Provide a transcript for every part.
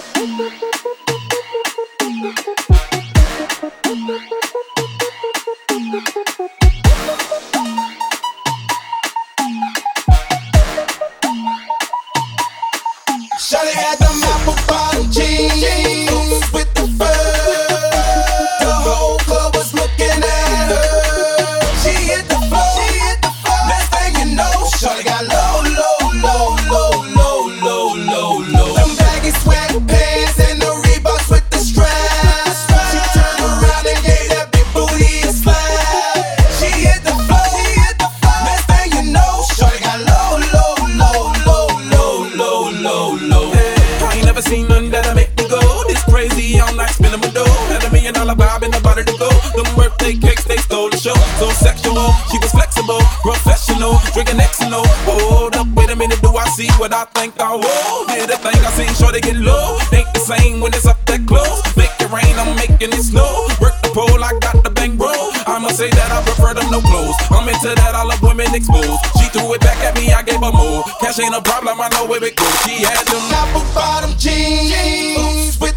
Thank you. Ain't the same when it's up wait a minute do i see what i think i all did i think i seen sure they get low think the same when is up that close. Make it rain, I'm making it snow. Work the pole, I got the bang roll. I'ma say that I prefer them no clothes. I'm into that, I love women exposed. She threw it back at me, I gave her more. Cash ain't a problem, I know where it goes. She had them apple bottom jeans with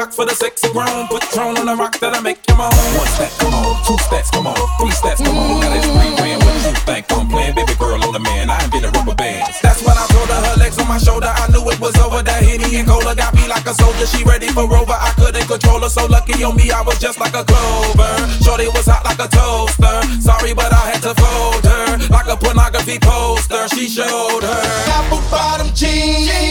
box for the sexy grown. Patron on the rock that'll make you moan. One step, come on. Two steps, come on. Three steps, come on. Now that's three grand. What you think I'm playing? Baby girl on the man. I ain't been a rubber band. That's when I told her her legs on my shoulder. I knew it was over. That Henny and Cola got me like a soldier. She ready for Rover. I couldn't control her. So lucky on me, I was just like a clover. Shorty was hot like a toaster. Sorry, but I had to fold her like a pornography poster. She showed her apple bottom jeans